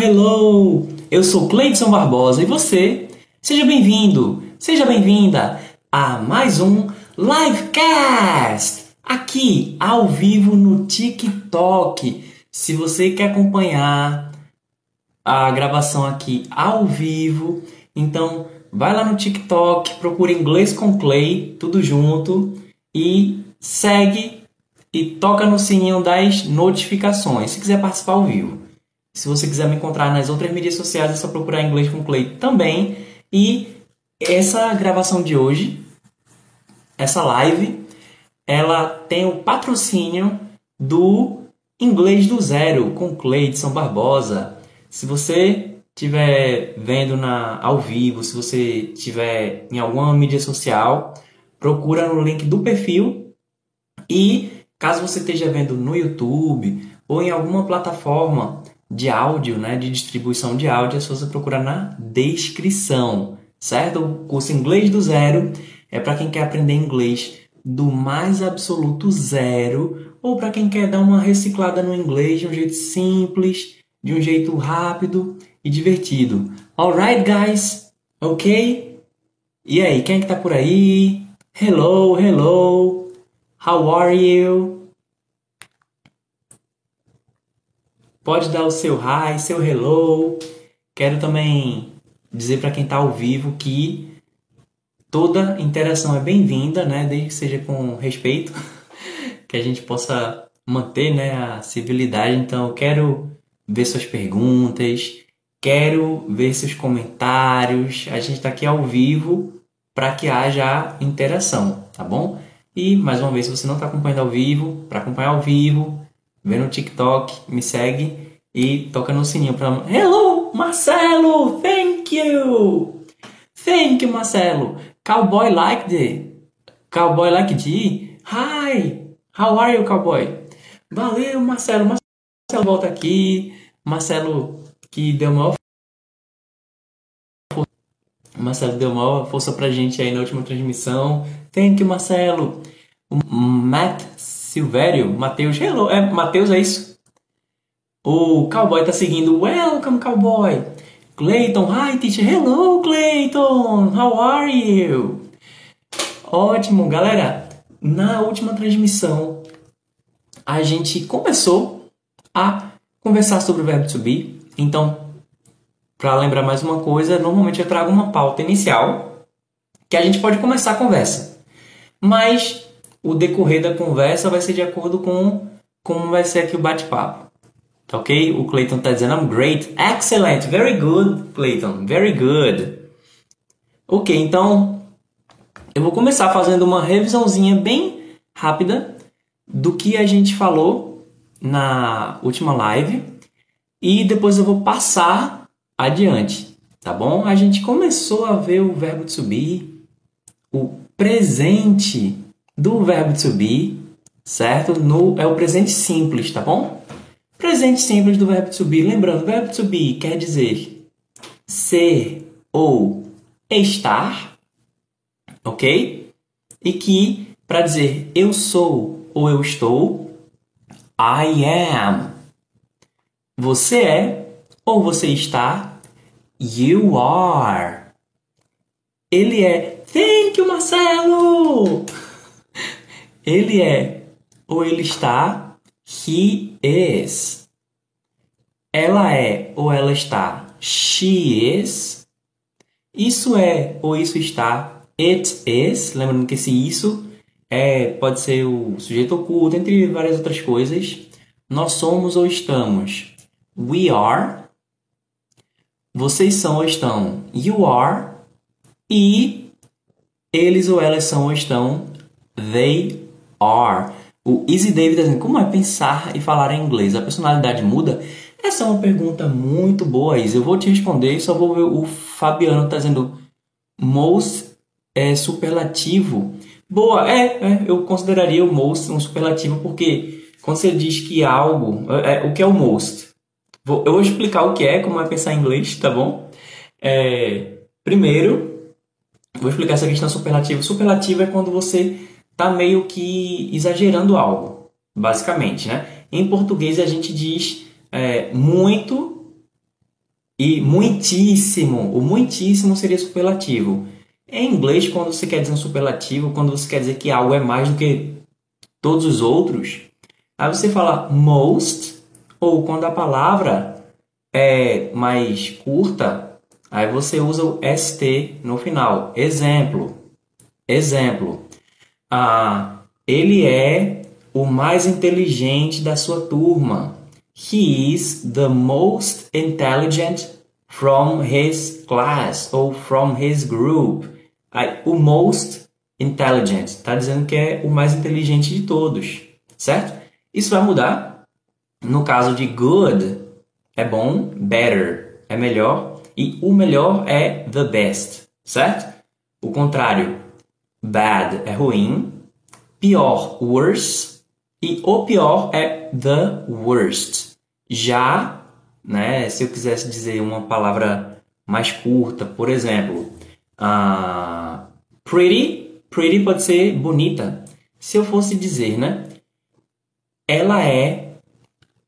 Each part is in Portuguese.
Hello! Eu sou Cleidson Barbosa e você? Seja bem-vindo, seja bem-vinda a mais um Livecast! Aqui, ao vivo no TikTok. Se você quer acompanhar a gravação aqui ao vivo, então vai lá no TikTok, procura Inglês com Clay, tudo junto, e segue e toca no sininho das notificações, se quiser participar ao vivo. Se você quiser me encontrar nas outras mídias sociais, é só procurar Inglês com Clay também. E essa gravação de hoje, essa live, ela tem o patrocínio do Inglês do Zero com Cleidson Barbosa. Se você estiver vendo na, ao vivo, se você estiver em alguma mídia social, procura no link do perfil e caso você esteja vendo no YouTube ou em alguma plataforma de áudio, né, de distribuição de áudio, é só você procurar na descrição, certo? O curso Inglês do Zero é para quem quer aprender inglês do mais absoluto zero ou para quem quer dar uma reciclada no inglês de um jeito simples, de um jeito rápido e divertido. Alright, guys? Ok? E aí, quem é que tá por aí? Hello, hello. How are you? Pode dar o seu hi, seu hello. Quero também dizer para quem está ao vivo que toda interação é bem-vinda, né? Desde que seja com respeito, que a gente possa manter né, a civilidade. Então, eu quero ver suas perguntas, quero ver seus comentários. A gente está aqui ao vivo para que haja interação, tá bom? E mais uma vez, se você não está acompanhando ao vivo, para acompanhar ao vivo, vê no TikTok, me segue e toca no sininho para Hello, Marcelo, thank you, thank you, Marcelo. Cowboy like the Cowboy like the Hi, how are you, cowboy? Valeu, Marcelo. Marcelo volta aqui. Marcelo que deu uma Marcelo deu uma força pra gente aí na última transmissão. Thank you, Marcelo. O Matt Silvério, Matheus, hello, é Matheus, é isso? O Cowboy tá seguindo. Welcome, Cowboy. Clayton, hi, teacher. Hello, Clayton. How are you? Ótimo, galera. Na última transmissão, a gente começou a conversar sobre o verbo to be. Então, para lembrar mais uma coisa, normalmente eu trago uma pauta inicial que a gente pode começar a conversa. Mas o decorrer da conversa vai ser de acordo com como vai ser aqui o bate-papo. Tá ok? O Clayton está dizendo I'm great, excellent, very good, Clayton, very good. Ok, então eu vou começar fazendo uma revisãozinha bem rápida do que a gente falou na última live e depois eu vou passar adiante, tá bom? A gente começou a ver o verbo to be, o presente do verbo to be, certo? No, é o presente simples, tá bom? Presente simples do verbo to be. Lembrando, verbo to be quer dizer ser ou estar, ok? E que para dizer eu sou ou eu estou, I am. Você é ou você está, you are. Ele é, thank you, Marcelo! Ele é, ou ele está, he is. Ela é, ou ela está, she is. Isso é, ou isso está, it is. Lembrando que esse isso é, pode ser o sujeito oculto, entre várias outras coisas. Nós somos ou estamos. We are. Vocês são ou estão you are e eles ou elas são ou estão they are. O Easy David dizendo como é pensar e falar em inglês? A personalidade muda? Essa é uma pergunta muito boa, Isa. Eu vou te responder, só vou ver o Fabiano está dizendo most é superlativo. Boa, é, é, eu consideraria o most um superlativo porque quando você diz que algo, é, é o que é o most? Vou, eu vou explicar o que é, como é pensar em inglês, tá bom? É, primeiro, vou explicar essa questão superlativa. Superlativo é quando você tá meio que exagerando algo, basicamente, né? Em português a gente diz é, muito E muitíssimo, o muitíssimo seria superlativo. Em inglês, quando você quer dizer um superlativo, quando você quer dizer que algo é mais do que todos os outros, aí você fala most, ou quando a palavra é mais curta, aí você usa o st no final. Exemplo. Exemplo. Ah, ele é o mais inteligente da sua turma. He is the most intelligent from his class ou from his group. Aí, o most intelligent está dizendo que é o mais inteligente de todos, certo? Isso vai mudar. No caso de good, é bom, better é melhor e o melhor é the best, certo? O contrário, bad é ruim, pior, worse e o pior é the worst. Já, né, se eu quisesse dizer uma palavra mais curta, por exemplo, uh, pretty, pretty pode ser bonita. Se eu fosse dizer, né, ela é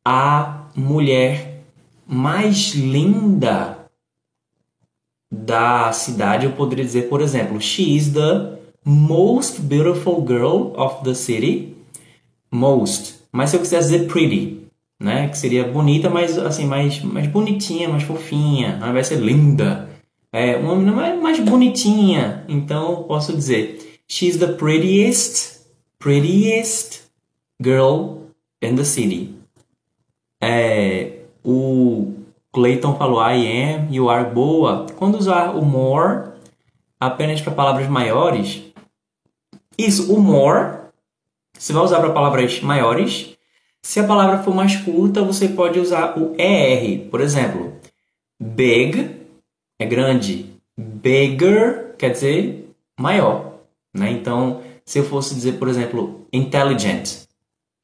a mulher mais linda da cidade, eu poderia dizer, por exemplo, she is the most beautiful girl of the city. Most. Mas se eu quisesse dizer pretty, né? Que seria bonita, mas assim, mais, mais bonitinha, mais fofinha. Não vai ser linda. É uma menina mais, mais bonitinha. Então posso dizer: She's the prettiest, prettiest girl in the city. É, o Clayton falou I am, you are boa. Quando usar o more apenas para palavras maiores, isso, o more, você vai usar para palavras maiores. Se a palavra for mais curta, você pode usar o ER. Por exemplo, big é grande. Bigger quer dizer maior. Né? Então, se eu fosse dizer, por exemplo, intelligent,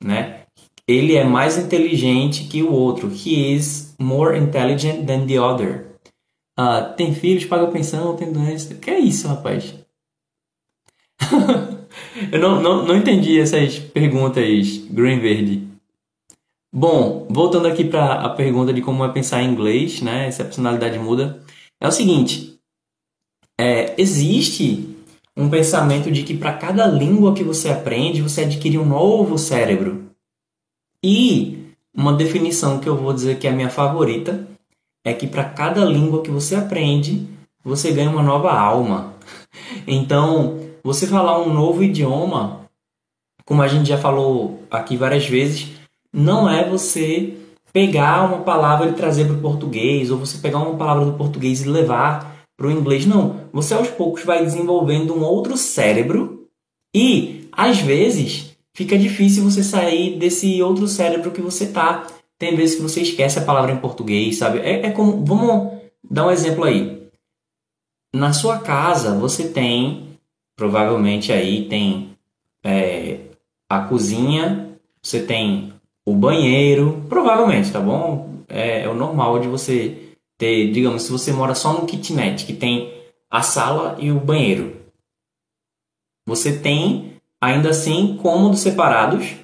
né? ele é mais inteligente que o outro. He is more intelligent than the other. Uh, tem filhos, paga pensão, tem doença. Que é isso, rapaz? Eu não, não, não entendi essas perguntas, Green Verde. Bom, voltando aqui para a pergunta de como é pensar em inglês, né? Se a personalidade muda. É o seguinte: é, existe um pensamento de que para cada língua que você aprende, você adquire um novo cérebro. E uma definição que eu vou dizer que é a minha favorita é que para cada língua que você aprende, você ganha uma nova alma. Então, você falar um novo idioma, como a gente já falou aqui várias vezes, não é você pegar uma palavra e trazer para o português, ou você pegar uma palavra do português e levar para o inglês. Não. Você aos poucos vai desenvolvendo um outro cérebro e, às vezes, fica difícil você sair desse outro cérebro que você tá. Tem vezes que você esquece a palavra em português, sabe? É, é como. Vamos dar um exemplo aí. Na sua casa, você tem provavelmente aí tem é, a cozinha, você tem o banheiro, provavelmente, tá bom? É, é, o normal de você ter, digamos, se você mora só no kitnet, que tem a sala e o banheiro. Você tem, ainda assim, cômodos separados.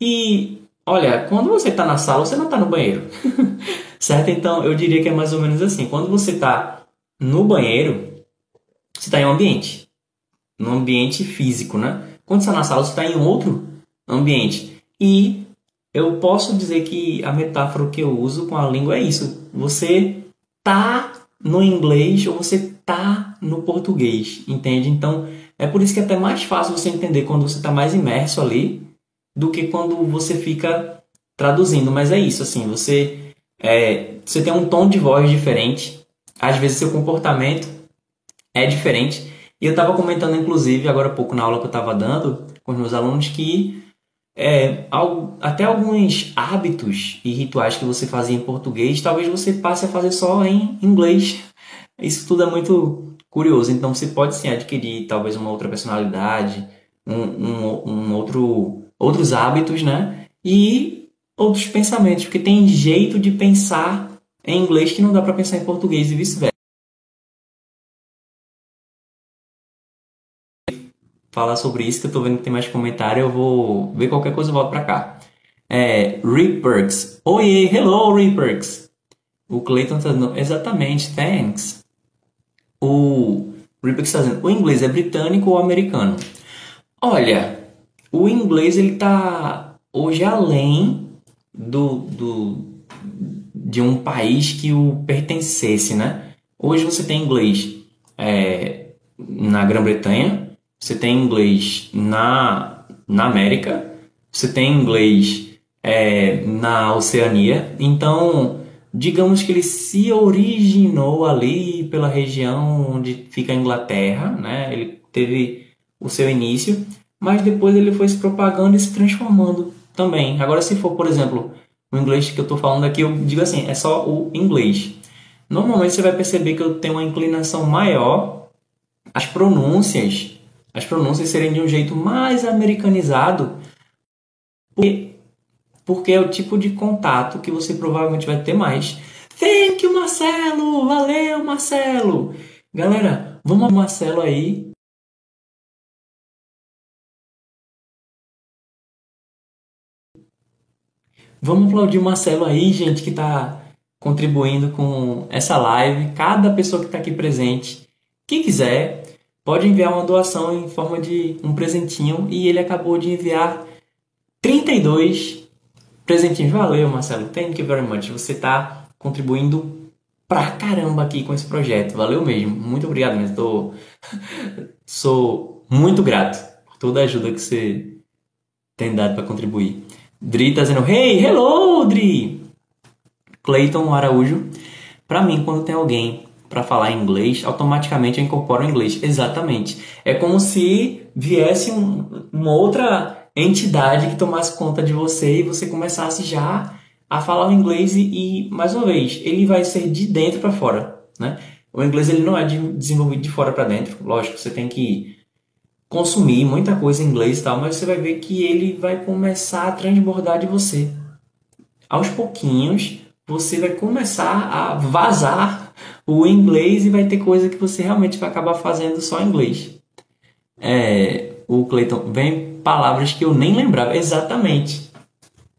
E, olha, quando você está na sala, você não está no banheiro. certo? Então, eu diria que é mais ou menos assim. Quando você está no banheiro, você está em um ambiente no ambiente físico, né? Quando está na sala, você está em outro ambiente. E eu posso dizer que a metáfora que eu uso com a língua é isso. Você tá no inglês ou você tá no português, entende? Então, é por isso que é até mais fácil você entender quando você está mais imerso ali do que quando você fica traduzindo. Mas é isso, assim, você, é, você tem um tom de voz diferente, às vezes seu comportamento é diferente. E eu estava comentando, inclusive, agora há pouco na aula que eu estava dando com os meus alunos, que é, até alguns hábitos e rituais que você fazia em português, talvez você passe a fazer só em inglês. Isso tudo é muito curioso. Então você pode sim adquirir talvez uma outra personalidade, um, um, um outro, outros hábitos, né? E outros pensamentos, porque tem jeito de pensar em inglês que não dá para pensar em português e vice-versa. Falar sobre isso, que eu tô vendo que tem mais comentário, eu vou ver qualquer coisa e volto pra cá. É, Reperks. Oiê, hello Reperks. O Clayton está dizendo, exatamente, thanks. O Ripper está dizendo, o inglês é britânico ou americano? Olha, o inglês ele está hoje além do, do, de um país que o pertencesse, né? Hoje você tem inglês é, na Grã-Bretanha, você tem inglês na, na América, você tem inglês é, na Oceania. Então, digamos que ele se originou ali pela região onde fica a Inglaterra, né? Ele teve o seu início, mas depois ele foi se propagando e se transformando também. Agora, se for, por exemplo, o inglês que eu estou falando aqui, eu digo assim, é só o inglês. Normalmente você vai perceber que eu tenho uma inclinação maior as pronúncias, as pronúncias serem de um jeito mais americanizado, porque, porque é o tipo de contato que você provavelmente vai ter mais. Thank you, Marcelo! Valeu, Marcelo! Galera, vamos Marcelo aí Vamos aplaudir o Marcelo aí, gente, que está contribuindo com essa live. Cada pessoa que está aqui presente. Quem quiser, pode enviar uma doação em forma de um presentinho. E ele acabou de enviar 32 presentinhos. Valeu, Marcelo. Thank you very much. Você está contribuindo pra caramba aqui com esse projeto. Valeu mesmo. Muito obrigado mesmo. Tô... Sou muito grato por toda a ajuda que você tem dado para contribuir. Dri tá dizendo, hey, hello, Dri! Clayton Araújo. Para mim, quando tem alguém para falar inglês, automaticamente eu incorporo o inglês. Exatamente. É como se viesse um, uma outra entidade que tomasse conta de você e você começasse já a falar o inglês e, e mais uma vez, ele vai ser de dentro para fora, né? O inglês ele não é de, desenvolvido de fora para dentro. Lógico, você tem que consumir muita coisa em inglês e tal, mas você vai ver que ele vai começar a transbordar de você. Aos pouquinhos, você vai começar a vazar o inglês e vai ter coisa que você realmente vai acabar fazendo só em inglês. É, o Clayton, vem palavras que eu nem lembrava. Exatamente.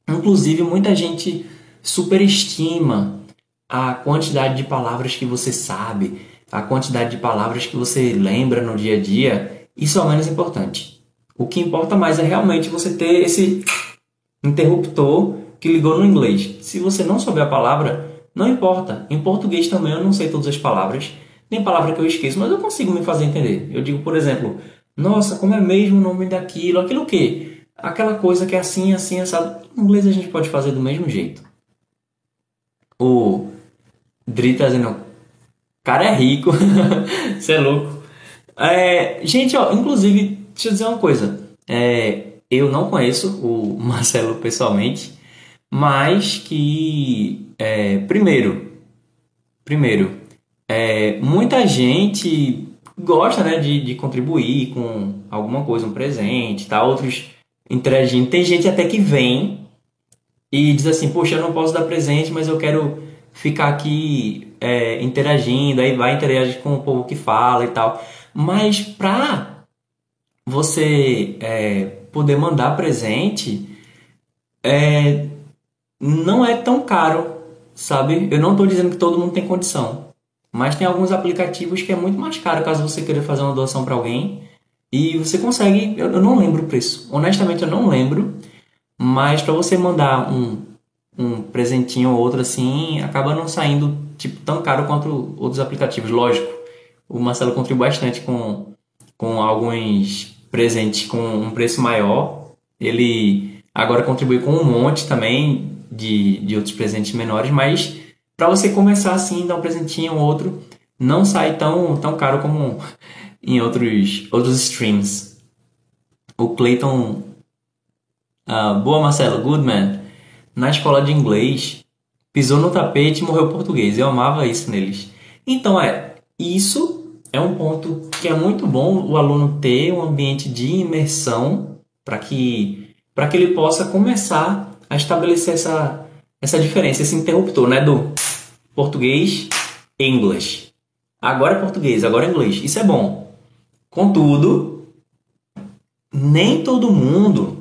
Inclusive, muita gente superestima a quantidade de palavras que você sabe, a quantidade de palavras que você lembra no dia a dia isso é o menos importante. O que importa mais é realmente você ter esse interruptor que ligou no inglês. Se você não souber a palavra, não importa. Em português também eu não sei todas as palavras, nem palavra que eu esqueço, mas eu consigo me fazer entender. Eu digo, por exemplo, nossa, como é mesmo o nome daquilo? Aquilo o quê? Aquela coisa que é assim, assim, assado. Em inglês a gente pode fazer do mesmo jeito. O Dri tá dizendo, cara é rico. Você é louco. É, gente, ó, inclusive, deixa eu dizer uma coisa. É, eu não conheço o Marcelo pessoalmente, mas que, é, primeiro, primeiro, é, muita gente gosta né, de, de contribuir com alguma coisa, um presente, tá? outros interagindo. Tem gente até que vem e diz assim, poxa, eu não posso dar presente, mas eu quero ficar aqui é, interagindo, aí vai interagir com o povo que fala e tal. Mas para você é, poder mandar presente, é, não é tão caro, sabe? Eu não estou dizendo que todo mundo tem condição, mas tem alguns aplicativos que é muito mais caro caso você queira fazer uma doação para alguém e você consegue. Eu, eu, não lembro o preço, honestamente eu não lembro, mas para você mandar um, um presentinho ou outro assim, acaba não saindo tipo tão caro quanto outros aplicativos, lógico o Marcelo contribui bastante com, com alguns presentes com um preço maior. Ele agora contribui com um monte também de, de outros presentes menores, mas para você começar assim, dar um presentinho ou outro, não sai tão, tão caro como em outros, outros streams. O Clayton. Uh, boa, Marcelo. Good man. Na escola de inglês, pisou no tapete e morreu português. Eu amava isso neles. Então, é, isso é um ponto que é muito bom o aluno ter um ambiente de imersão para que, que ele possa começar a estabelecer essa, essa diferença, esse interruptor né, do português English. Agora é português, agora é inglês. Isso é bom. Contudo, nem todo mundo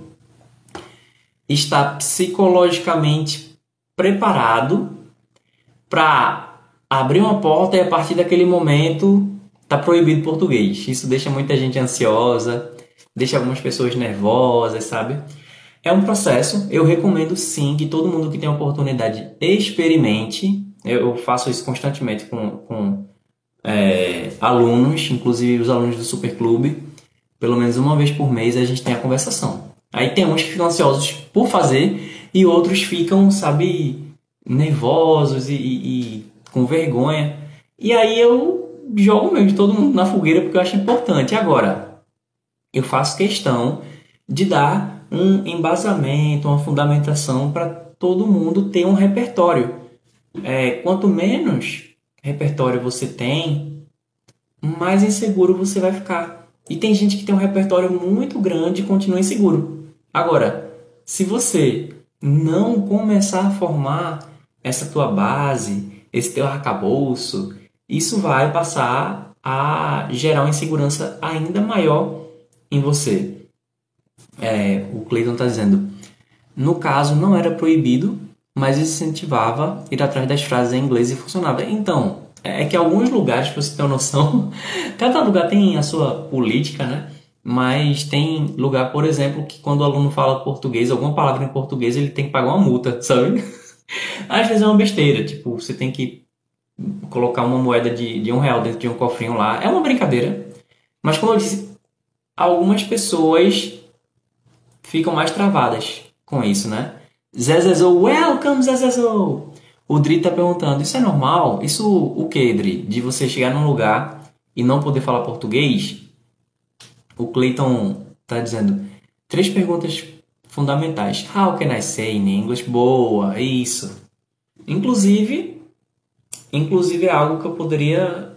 está psicologicamente preparado para abrir uma porta e a partir daquele momento tá proibido português. Isso deixa muita gente ansiosa, deixa algumas pessoas nervosas, sabe? É um processo, eu recomendo sim que todo mundo que tem a oportunidade experimente. Eu faço isso constantemente com, com é, alunos, inclusive os alunos do Superclube. Pelo menos uma vez por mês a gente tem a conversação. Aí tem uns que ficam ansiosos por fazer e outros ficam, sabe, nervosos e, e, e com vergonha. E aí eu jogo mesmo todo mundo na fogueira porque eu acho importante. Agora, eu faço questão de dar um embasamento, uma fundamentação para todo mundo ter um repertório. É, quanto menos repertório você tem, mais inseguro você vai ficar. E tem gente que tem um repertório muito grande e continua inseguro. Agora, se você não começar a formar essa tua base, esse teu arcabouço, isso vai passar a gerar uma insegurança ainda maior em você. É, o Clayton está dizendo, no caso não era proibido, mas incentivava ir atrás das frases em inglês e funcionava. Então, é que alguns lugares, para você ter uma noção, cada lugar tem a sua política, né? Mas tem lugar, por exemplo, que quando o aluno fala português, alguma palavra em português, ele tem que pagar uma multa, sabe? Às vezes é uma besteira, tipo, você tem que colocar uma moeda de, de um real dentro de um cofrinho lá. É uma brincadeira. Mas como eu disse, algumas pessoas ficam mais travadas com isso, né? Zezezo, welcome Zezezo! O Dri tá perguntando, isso é normal? Isso o que, Dri? De você chegar num lugar e não poder falar português? O Clayton tá dizendo, três perguntas fundamentais. How can I say in English? Boa, isso. Inclusive, inclusive é algo que eu poderia,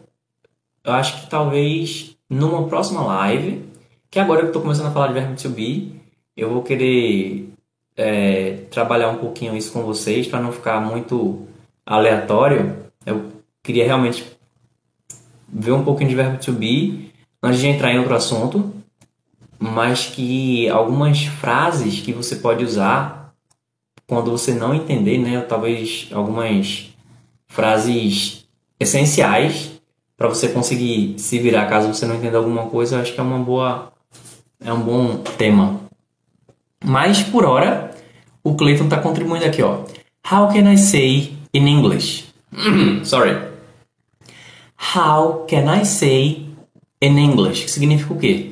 eu acho que talvez numa próxima live que agora eu estou começando a falar de verbo to be, eu vou querer é, trabalhar um pouquinho isso com vocês para não ficar muito aleatório. Eu queria realmente ver um pouquinho de verbo to be antes de entrar em outro assunto, mas que algumas frases que você pode usar quando você não entender, né, talvez algumas frases essenciais para você conseguir se virar caso você não entenda alguma coisa, eu acho que é uma boa é um bom tema. Mas por hora, o Clayton está contribuindo aqui, ó. How can I say in English? Sorry. How can I say in English? Que significa o quê?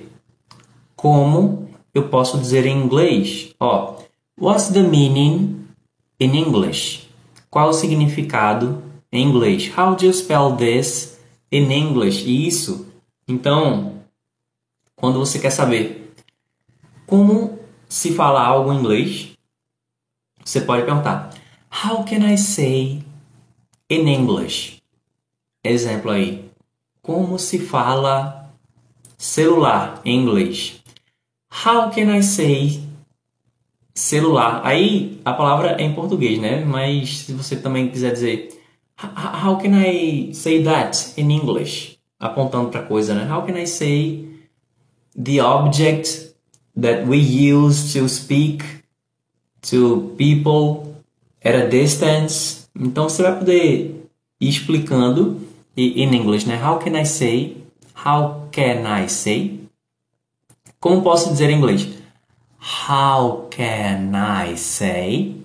Como eu posso dizer em inglês? Ó, what's the meaning in English? Qual o significado em inglês? How do you spell this in English? Isso. Então, quando você quer saber como se falar algo em inglês, você pode perguntar: How can I say in English? Exemplo aí. Como se fala celular em inglês? How can I say celular? Aí a palavra é em português, né? Mas se você também quiser dizer How can I say that in English? Apontando para coisa, né? How can I say the object that we use to speak to people at a distance. Então você vai poder ir explicando em inglês, né? How can I say? How can I say? Como posso dizer em inglês? How can I say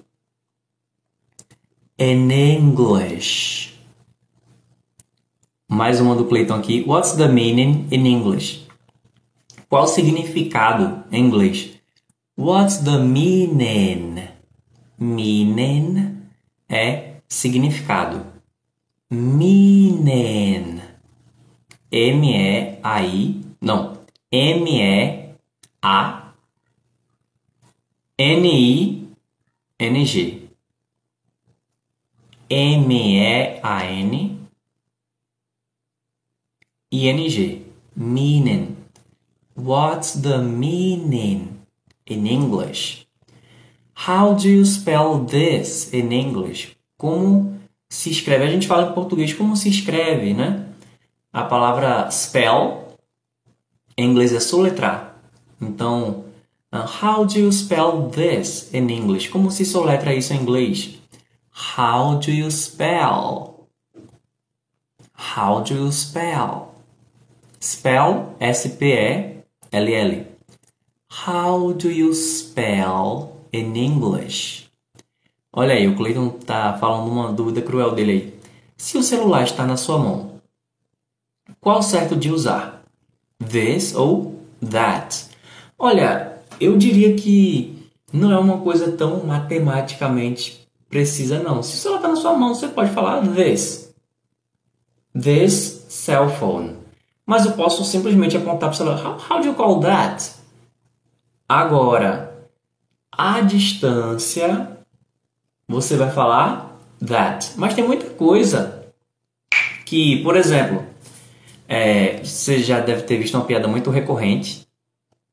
in English? Mais uma do Clayton aqui. What's the meaning in English? Qual o significado em inglês? What's the meaning? Meaning é significado. Meaning. M-E-A-I. Não. M-E-A. N-I-N-G. M-E-A-N. I-N-G. Meaning. What's the meaning in English? How do you spell this in English? Como se escreve? A gente fala em português como se escreve, né? A palavra spell em inglês é soletrar. Então, uh, how do you spell this in English? Como se soletra isso em inglês? How do you spell? How do you spell? Spell, S-P-E-L-L. How do you spell in English? Olha aí, o Clayton tá falando uma dúvida cruel dele aí. Se o celular está na sua mão, qual certo de usar? This ou that? Olha, eu diria que não é uma coisa tão matematicamente precisa não. Se o celular está na sua mão, você pode falar this. This cell phone. Mas eu posso simplesmente apontar para o celular. How, how do you call that? Agora, a distância, você vai falar that. Mas tem muita coisa que, por exemplo, é, você já deve ter visto uma piada muito recorrente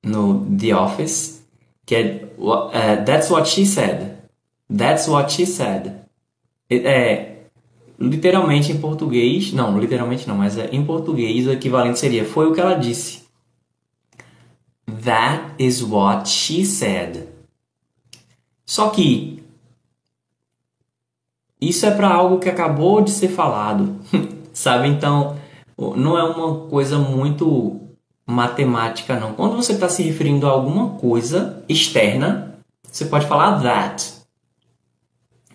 no The Office, que é uh, That's what she said. That's what she said. É, literalmente em português, não, literalmente não, mas é, em português o equivalente seria foi o que ela disse. That is what she said. Só que isso é para algo que acabou de ser falado, sabe? Então não é uma coisa muito matemática, não. Quando você está se referindo a alguma coisa externa, você pode falar that.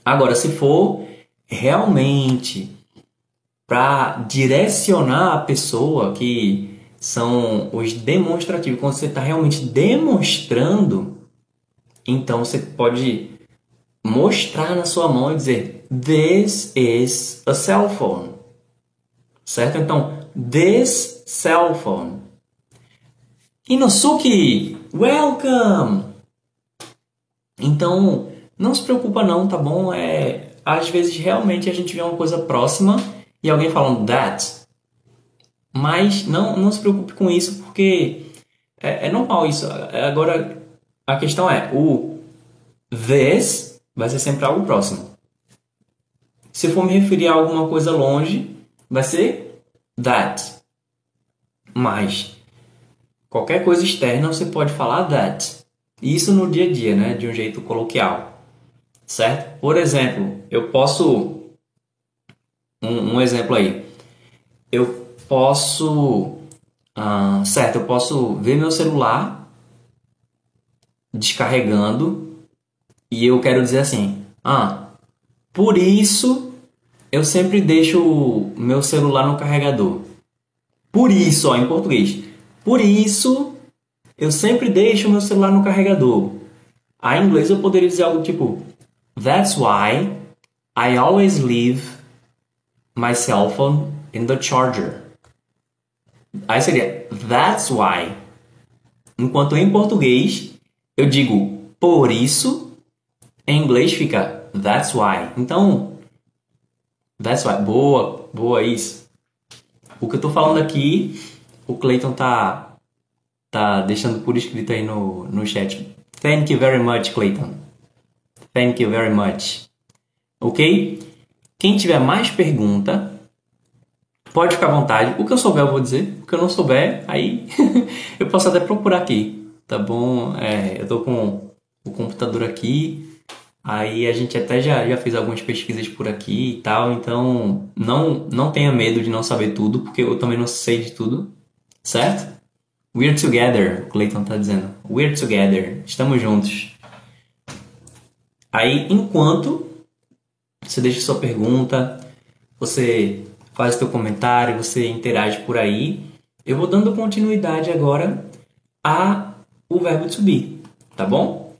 Agora, se for realmente para direcionar a pessoa que são os demonstrativos. Quando você está realmente demonstrando, então você pode mostrar na sua mão e dizer: This is a cell phone. Certo? Então, this cell phone. Inosuke, welcome! Então, não se preocupa não, tá bom? É, às vezes realmente a gente vê uma coisa próxima e alguém falando that, mas não, não se preocupe com isso, porque é, é normal isso. Agora, a questão é, o this vai ser sempre algo próximo. Se for me referir a alguma coisa longe, vai ser that. Mas qualquer coisa externa você pode falar that. Isso no dia a dia, né, de um jeito coloquial. Certo? Por exemplo, eu posso um, um exemplo aí. Eu posso, ah, certo, eu posso ver meu celular descarregando e eu quero dizer assim, ah, por isso eu sempre deixo o meu celular no carregador. Por isso, ó, em português. Por isso eu sempre deixo o meu celular no carregador. A em inglês eu poderia dizer algo tipo That's why I always leave my cell phone in the charger. Aí seria that's why. Enquanto em português eu digo por isso, em inglês fica that's why. Então, that's why. Boa, boa isso. O que eu tô falando aqui, o Clayton tá tá deixando por escrito aí no, no chat. Thank you very much, Clayton. Thank you very much. Ok? Quem tiver mais pergunta, Pode ficar à vontade. O que eu souber eu vou dizer. O que eu não souber, aí eu posso até procurar aqui. Tá bom? É, eu tô com o computador aqui. Aí a gente até já, já fez algumas pesquisas por aqui e tal. Então não, não tenha medo de não saber tudo, porque eu também não sei de tudo. Certo? We're together, o Clayton tá dizendo. We're together. Estamos juntos. Aí, enquanto você deixa sua pergunta, você faz teu comentário, você interage por aí. Eu vou dando continuidade agora a o verbo to be, tá bom?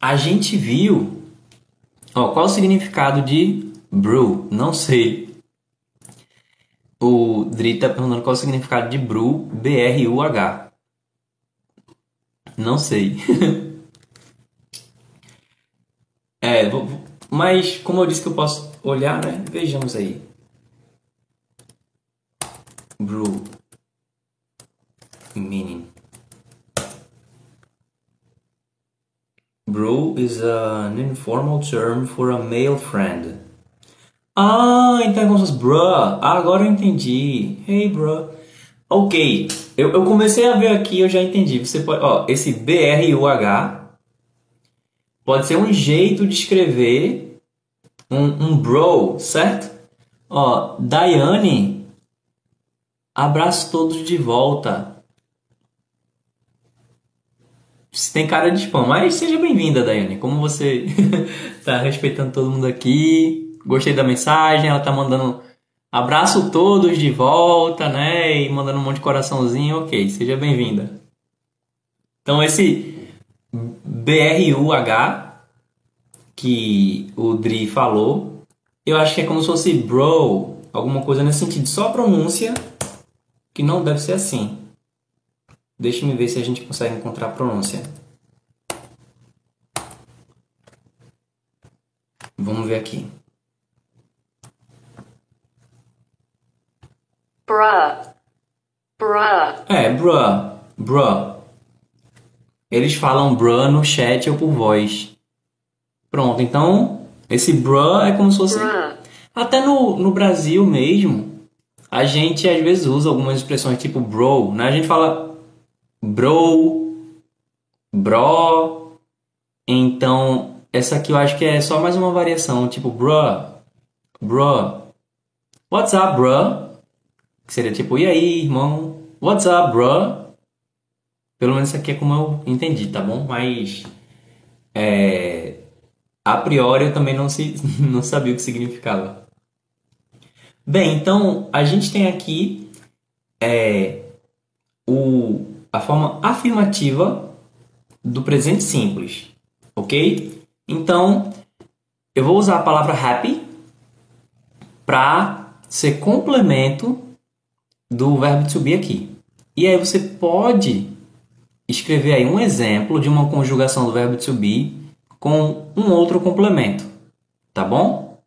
A gente viu ó, qual o significado de brew? Não sei. O Dri tá perguntando qual o significado de brew, B-R-U-H. Não sei. É, mas como eu disse que eu posso olhar, né? Vejamos aí. Brew. Meaning. Bro is an informal term for a male friend. Ah, então é como se fosse bruh. Ah, agora eu entendi. Hey, bro. Ok, eu, eu comecei a ver aqui, eu já entendi. Você pode, ó, esse B-R-U-H pode ser um jeito de escrever um, um bro, certo? Ó, Daiane, abraço todos de volta. Você tem cara de spam, mas seja bem-vinda, Daiane. Como você tá respeitando todo mundo aqui. Gostei da mensagem, ela tá mandando abraço todos de volta, né? E mandando um monte de coraçãozinho. Ok, seja bem-vinda. Então, esse BRUH que o Dri falou, eu acho que é como se fosse bro, alguma coisa nesse sentido. Só a pronúncia que não deve ser assim. Deixa me ver se a gente consegue encontrar a pronúncia. Vamos ver aqui. Bruh. Bruh. É, bruh. Bruh. Eles falam bruh no chat ou por voz. Pronto, então esse bruh é como se fosse. Bruh. Até no, no Brasil mesmo, a gente às vezes usa algumas expressões tipo bro, né? A gente fala bro, bro. Então, essa aqui eu acho que é só mais uma variação, tipo bruh, bruh. What's up, bruh? Seria tipo, e aí, irmão? What's up, bruh? Pelo menos aqui é como eu entendi, tá bom? Mas é, a priori eu também não, se, não sabia o que significava. Bem, então a gente tem aqui é, o, a forma afirmativa do presente simples, ok? Então eu vou usar a palavra happy para ser complemento do verbo to be aqui. E aí você pode escrever aí um exemplo de uma conjugação do verbo to be com um outro complemento, tá bom?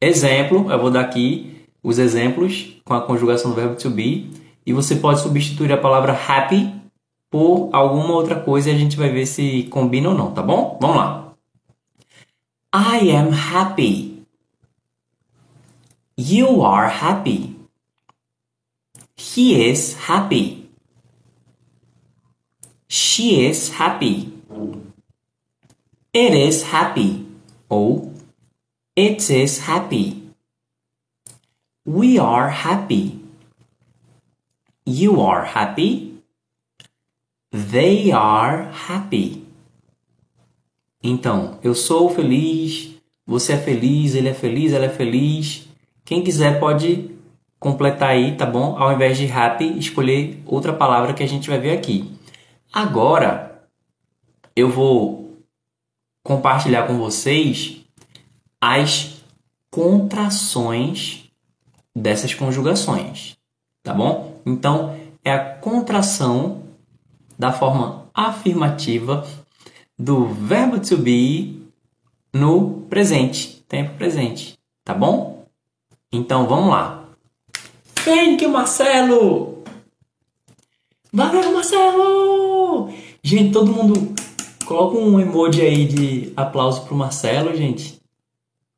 Exemplo, eu vou dar aqui os exemplos com a conjugação do verbo to be e você pode substituir a palavra happy por alguma outra coisa e a gente vai ver se combina ou não, tá bom? Vamos lá. I am happy. You are happy. He is happy. She is happy. It is happy. Ou it is happy. We are happy. You are happy. They are happy. Então, eu sou feliz, você é feliz, ele é feliz, ela é feliz. Quem quiser pode completar aí, tá bom? Ao invés de happy, escolher outra palavra que a gente vai ver aqui. Agora, eu vou compartilhar com vocês as contrações dessas conjugações, tá bom? Então, é a contração da forma afirmativa do verbo to be no presente, tempo presente, tá bom? Então, vamos lá. Thank you, Marcelo! Valeu, Marcelo! Gente, todo mundo coloca um emoji aí de aplauso pro Marcelo, gente.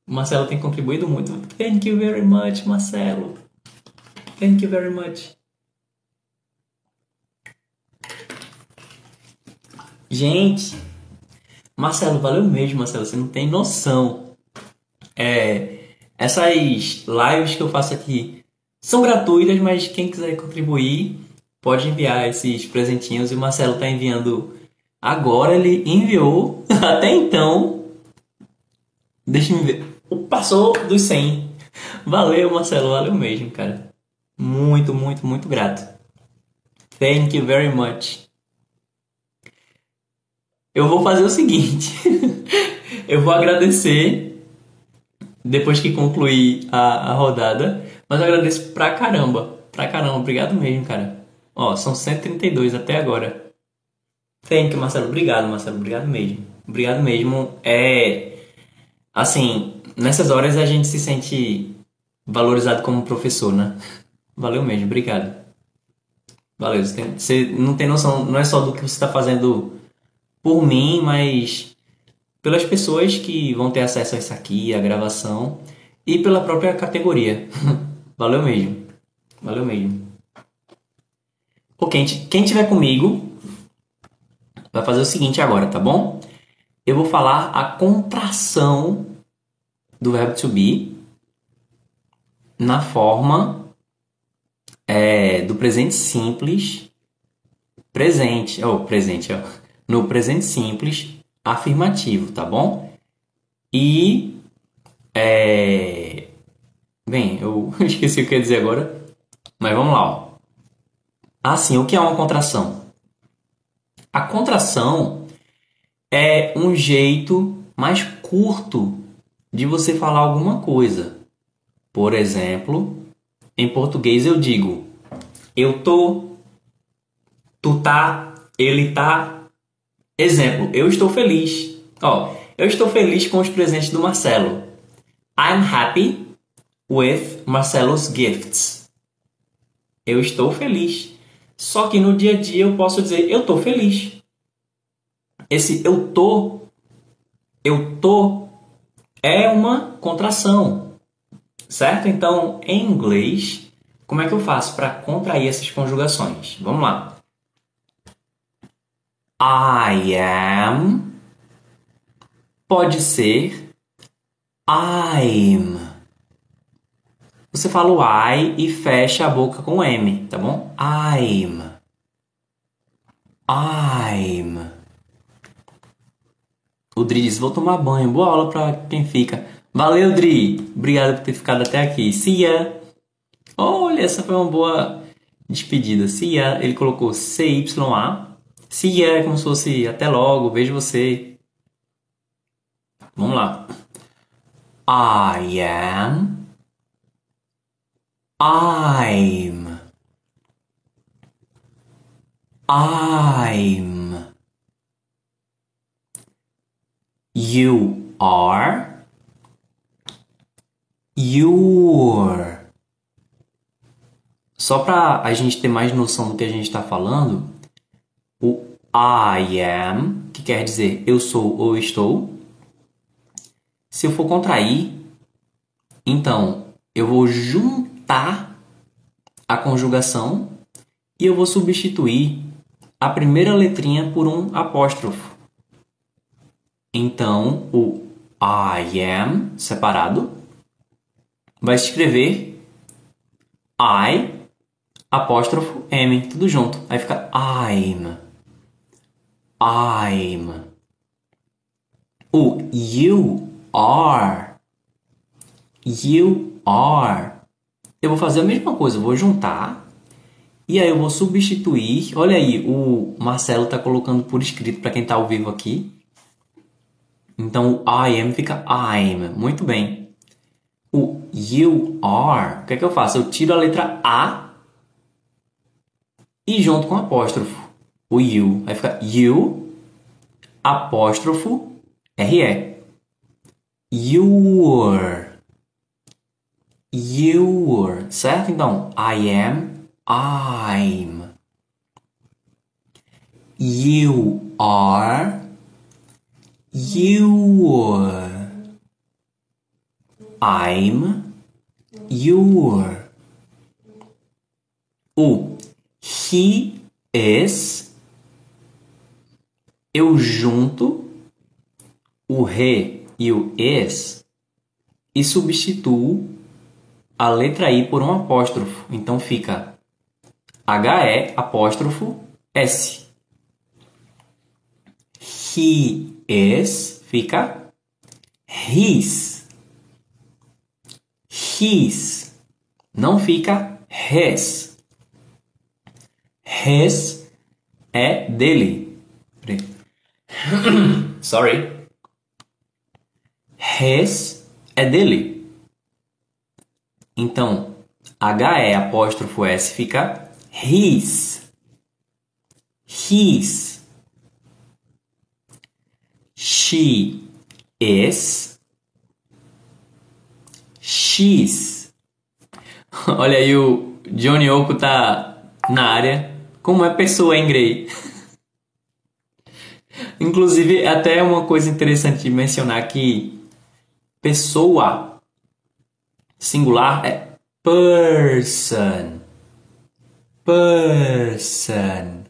O Marcelo tem contribuído muito. Thank you very much, Marcelo. Thank you very much. Gente, Marcelo, valeu mesmo, Marcelo. Você não tem noção. É, essas lives que eu faço aqui são gratuitas, mas quem quiser contribuir pode enviar esses presentinhos. E o Marcelo está enviando agora. Ele enviou até então. Deixa eu ver. Passou dos 100. Valeu, Marcelo. Valeu mesmo, cara. Muito, muito, muito grato. Thank you very much. Eu vou fazer o seguinte. eu vou agradecer depois que concluir a, a rodada. Mas eu agradeço pra caramba. Pra caramba. Obrigado mesmo, cara. Ó, são 132 até agora. Thank you, Marcelo. Obrigado, Marcelo. Obrigado mesmo. Obrigado mesmo. É. Assim, nessas horas a gente se sente valorizado como professor, né? Valeu mesmo. Obrigado. Valeu. Você, tem, você não tem noção, não é só do que você está fazendo por mim, mas pelas pessoas que vão ter acesso a isso aqui, a gravação, e pela própria categoria. Valeu mesmo. Valeu mesmo. Ou quem, tiver comigo vai fazer o seguinte agora, tá bom? Eu vou falar a contração do verbo to be na forma é, do presente simples presente, ou oh, presente, ó, no presente simples afirmativo, tá bom? E é, bem, eu esqueci o que eu ia dizer agora, mas vamos lá. Ó. Assim, o que é uma contração? A contração é um jeito mais curto de você falar alguma coisa. Por exemplo, em português eu digo: eu tô, tu tá, ele tá. Exemplo, eu estou feliz. Ó, eu estou feliz com os presentes do Marcelo. I'm happy with Marcelo's gifts. Eu estou feliz. Só que no dia a dia eu posso dizer eu tô feliz. Esse eu tô, eu tô é uma contração, certo? Então, em inglês, como é que eu faço para contrair essas conjugações? Vamos lá. I am pode ser I'm. Você fala o I e fecha a boca com M, tá bom? I'm. I'm. O Dri diz, vou tomar banho. Boa aula pra quem fica. Valeu, Dri. Obrigado por ter ficado até aqui. See ya. Olha, essa foi uma boa despedida. See ya. Ele colocou C-Y-A. See ya, como se fosse até logo, vejo você. Vamos lá. I am. I'm. I'm. You are. You're. Só para a gente ter mais noção do que a gente está falando, o I am, que quer dizer eu sou ou estou, se eu for contrair, então eu vou juntar a conjugação e eu vou substituir a primeira letrinha por um apóstrofo. Então, o I am separado vai escrever I apóstrofo M, tudo junto. Aí fica I'm. I'm. O you are. You are. Eu vou fazer a mesma coisa, eu vou juntar e aí eu vou substituir. Olha aí, o Marcelo está colocando por escrito para quem está ao vivo aqui. Então o I am fica I'm. Muito bem. O you are, o que é que eu faço? Eu tiro a letra A e junto com apóstrofo. O you. Aí fica you, apóstrofo, RE. Your. Your. Certo? Então, I am, I'm. You are, you're. I'm, you're. O he is. Eu junto o re e o is e substituo a letra i por um apóstrofo. Então fica he apóstrofo s. He is fica his. His. Não fica his. His é dele. Sorry. His é dele. Então, HE apóstrofo S fica his. His. She is. She's. Olha aí, o Johnny Oco tá na área. Como é pessoa em grey? Inclusive, é até uma coisa interessante de mencionar que pessoa singular é person. person.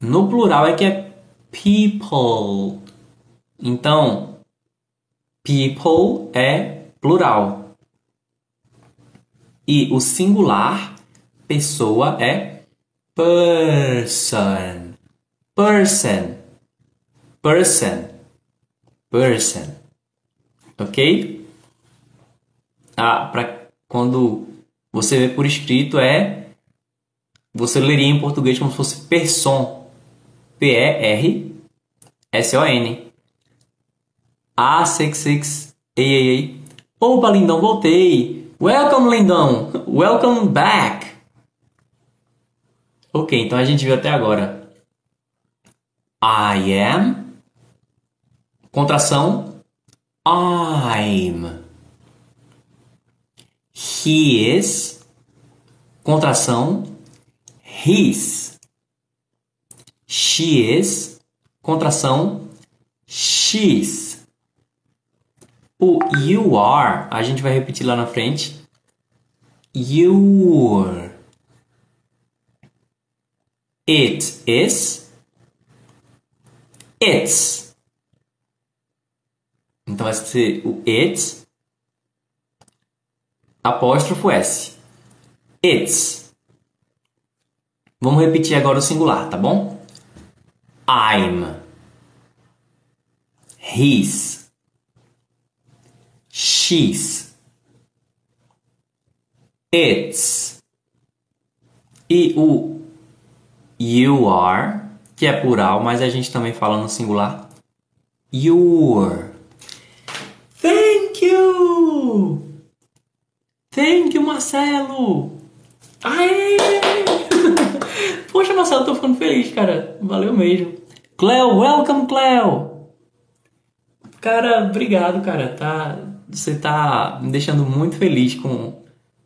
No plural é que é people. Então, people é plural. E o singular, pessoa, é person. Person. Person. Person. Ok? Ah, para quando você vê por escrito é você leria em português como se fosse person. P-E-R-S-O-N. A66. Ei, ei, ei. Opa, lindão, voltei. Welcome, lindão. Welcome back. Ok, então a gente viu até agora. I am. Contração. I'm. He is. Contração. His. She is. Contração. She's. O you are, a gente vai repetir lá na frente. Your. It is. It's. Então vai ser o it apóstrofo S. It's. Vamos repetir agora o singular, tá bom? I'm. His. She's. It's. E o you are, que é plural, mas a gente também fala no singular. Your. Thank you! Thank you, Marcelo! Aê! Poxa, Marcelo, tô ficando feliz, cara. Valeu mesmo. Cleo, welcome, Cleo! Cara, obrigado, cara. Tá, você tá me deixando muito feliz com,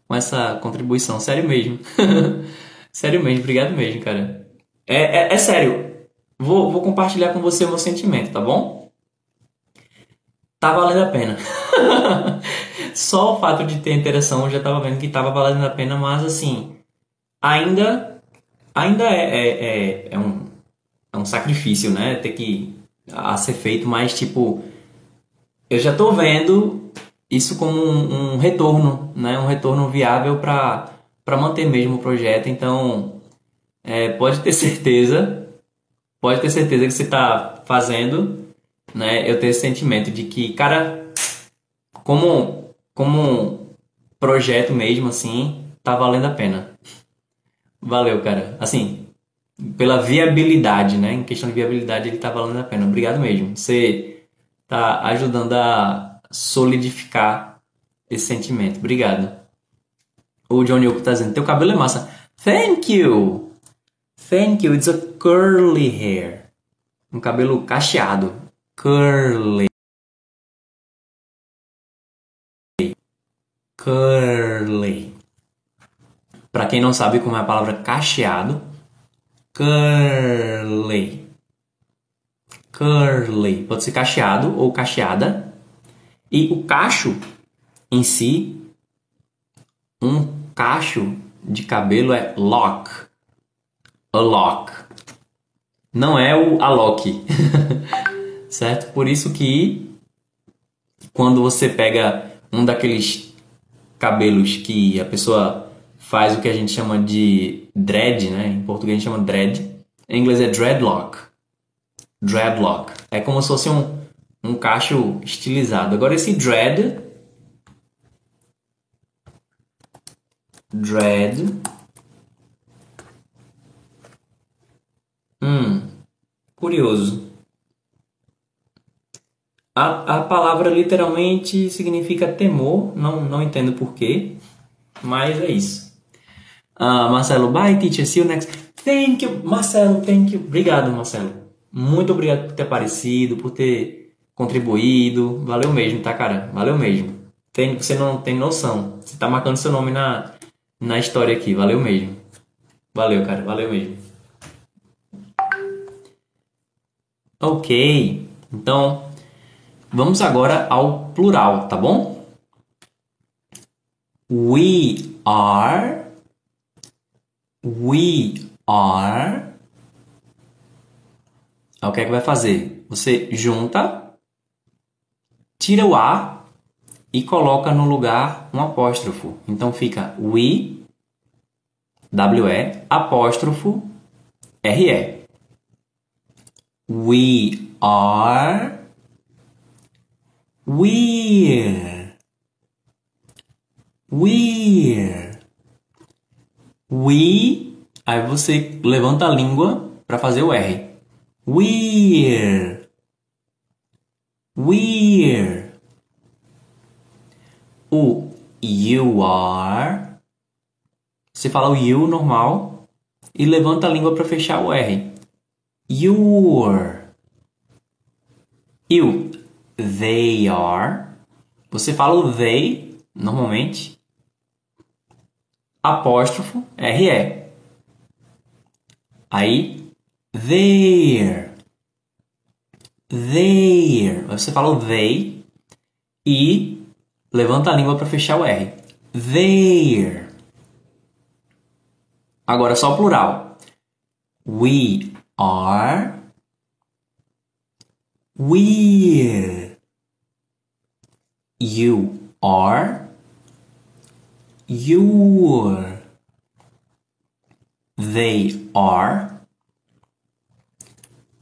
com essa contribuição. Sério mesmo. sério mesmo, obrigado mesmo, cara. É, é, é sério. Vou, vou compartilhar com você o meu sentimento, tá bom? Tá valendo a pena. Só o fato de ter interação eu já tava vendo que tava valendo a pena, mas assim, ainda ainda é, é, é, é um, é um sacrifício, né? Ter que a ser feito, mas tipo, eu já tô vendo isso como um, um retorno, né? Um retorno viável para para manter mesmo o projeto. Então, é, pode ter certeza, pode ter certeza que você está fazendo, né? Eu tenho esse sentimento de que, cara, como como projeto mesmo assim, tá valendo a pena. Valeu, cara. Assim, pela viabilidade, né? Em questão de viabilidade, ele tá valendo a pena. Obrigado mesmo. Você tá ajudando a solidificar esse sentimento. Obrigado. O Johnny Oco tá dizendo: Teu cabelo é massa. Thank you! Thank you. It's a curly hair. Um cabelo cacheado. Curly. Curly. Para quem não sabe como é a palavra cacheado, curly. Curly. Pode ser cacheado ou cacheada. E o cacho em si, um cacho de cabelo é lock. A lock. Não é o Alok. certo? Por isso que quando você pega um daqueles cabelos que a pessoa faz o que a gente chama de dread, né? Em português a gente chama dread. Em inglês é dreadlock. Dreadlock. É como se fosse um, um cacho estilizado. Agora esse dread dread Hum, curioso. A, a palavra literalmente significa temor, não, não entendo porquê, mas é isso. Uh, Marcelo, bye teacher, see you next. Thank you, Marcelo, thank you. Obrigado, Marcelo. Muito obrigado por ter aparecido, por ter contribuído. Valeu mesmo, tá, cara? Valeu mesmo. Tem, você não tem noção. Você tá marcando seu nome na, na história aqui. Valeu mesmo. Valeu, cara. Valeu mesmo. Ok. Então, Vamos agora ao plural, tá bom? We are We are. O que é que vai fazer? Você junta, tira o A e coloca no lugar um apóstrofo. Então fica we, W-E, apóstrofo, R-E. We are we're we're we aí você levanta a língua para fazer o R. We're we're o you are você fala o you normal e levanta a língua para fechar o R. Your. You. They are. Você fala o they normalmente. Apóstrofo RE. Aí there. There. Você fala o they e levanta a língua para fechar o R. There. Agora só o plural. We are we're you are you're they are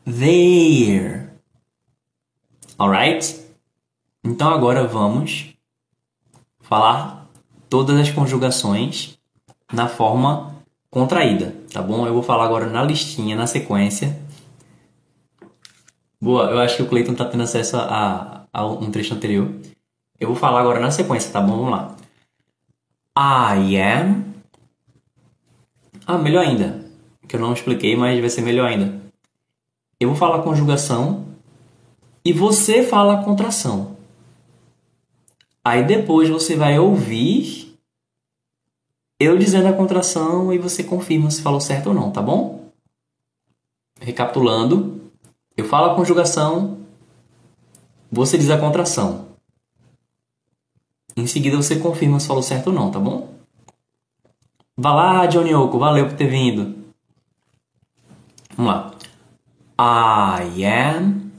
they're alright? Então agora vamos falar todas as conjugações na forma contraída, tá bom? Eu vou falar agora na listinha, na sequência. Boa, eu acho que o Cleiton tá tendo acesso a, a um trecho anterior. Eu vou falar agora na sequência, tá bom? Vamos lá. I am. Ah, melhor ainda. Que eu não expliquei, mas vai ser melhor ainda. Eu vou falar conjugação e você fala contração. Aí depois você vai ouvir eu dizendo a contração e você confirma se falou certo ou não, tá bom? Recapitulando, eu falo a conjugação, você diz a contração. Em seguida você confirma se falou certo ou não, tá bom? Vá lá, Johnny Oco, valeu por ter vindo. Vamos lá. I am.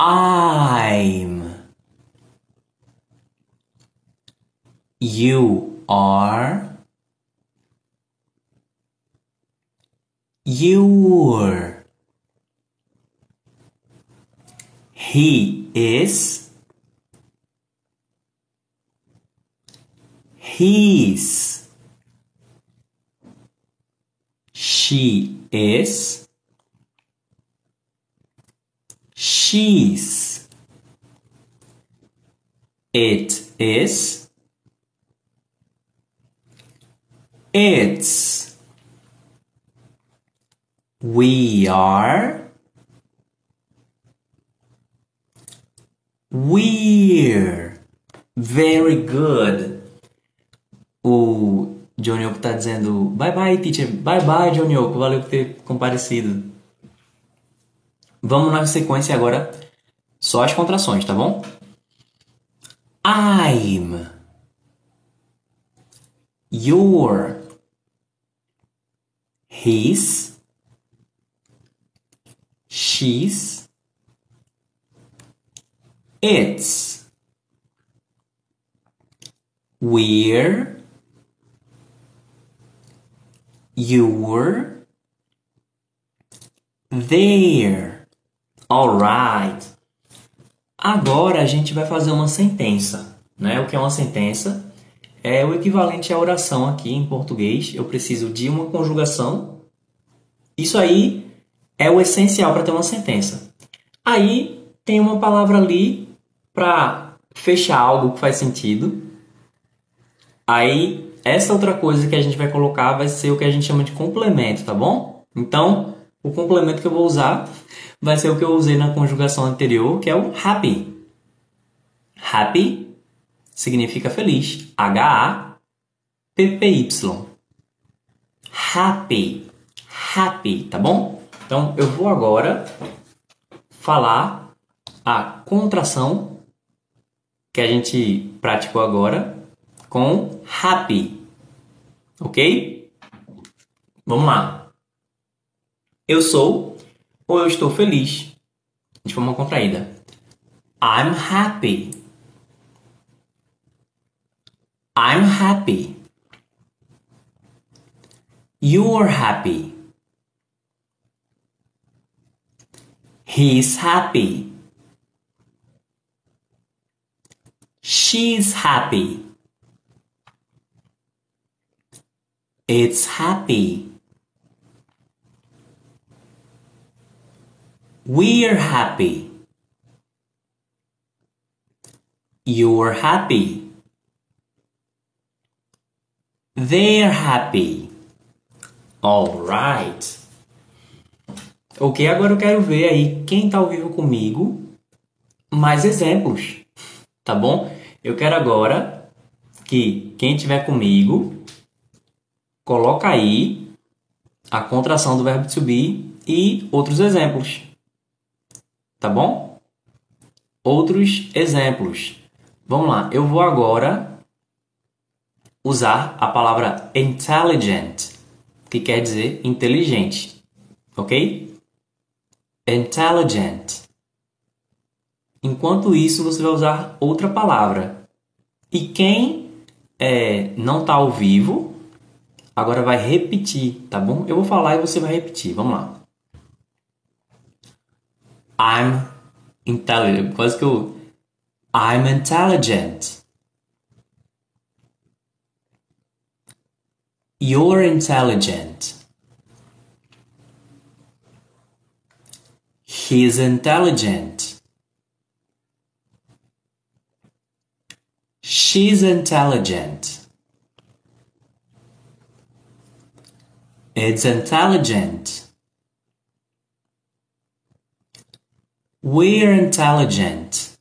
I'm. You are. You're. He is. He's. She is. She's. It is. It's. We are. We're. Very good. O Johnny Oco tá dizendo bye bye, teacher. Bye bye, Johnny Oco. Valeu por ter comparecido. Vamos na sequência agora. Só as contrações, tá bom? I'm. Your. His. She's. It's. We're. You're. There. Alright. Agora a gente vai fazer uma sentença, né? O que é uma sentença? É o equivalente à oração aqui em português. Eu preciso de uma conjugação. Isso aí é o essencial para ter uma sentença. Aí tem uma palavra ali para fechar algo que faz sentido. Aí essa outra coisa que a gente vai colocar vai ser o que a gente chama de complemento, tá bom? Então, o complemento que eu vou usar vai ser o que eu usei na conjugação anterior, que é o happy. Happy significa feliz. H-A-P-P-Y. Happy. Happy, tá bom? Então, eu vou agora falar a contração que a gente praticou agora com happy. ok? Vamos lá. Eu sou ou eu estou feliz de forma contraída. I'm happy. I'm happy. You're happy. He's happy. She's happy. It's happy. We're happy. You're happy. They're happy. Alright. Ok, agora eu quero ver aí quem está ao vivo comigo mais exemplos, tá bom? Eu quero agora que quem estiver comigo coloca aí a contração do verbo to be e outros exemplos, tá bom? Outros exemplos. Vamos lá, eu vou agora usar a palavra intelligent, que quer dizer inteligente, ok? intelligent. Enquanto isso, você vai usar outra palavra. E quem é, não está ao vivo, agora vai repetir, tá bom? Eu vou falar e você vai repetir. Vamos lá. I'm intelligent. Quase que eu. I'm intelligent. You're intelligent. He's intelligent. She's intelligent. It's intelligent. We're intelligent.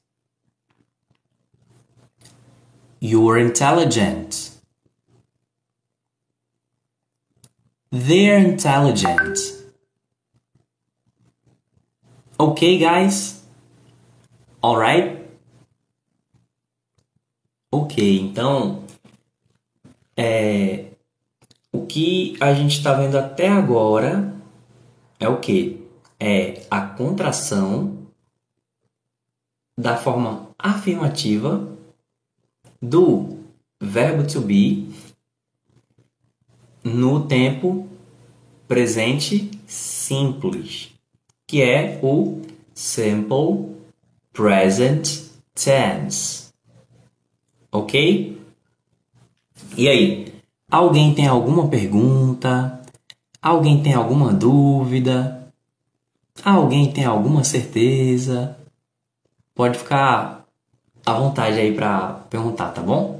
You're intelligent. They're intelligent. Okay, guys? Alright? Ok, então é, que a gente está vendo até agora é o que? É a contração da forma afirmativa do verbo to be no tempo presente simples que é o Simple Present Tense. Ok? E aí, alguém tem alguma pergunta? Alguém tem alguma dúvida? Alguém tem alguma certeza? Pode ficar à vontade aí para perguntar, tá bom?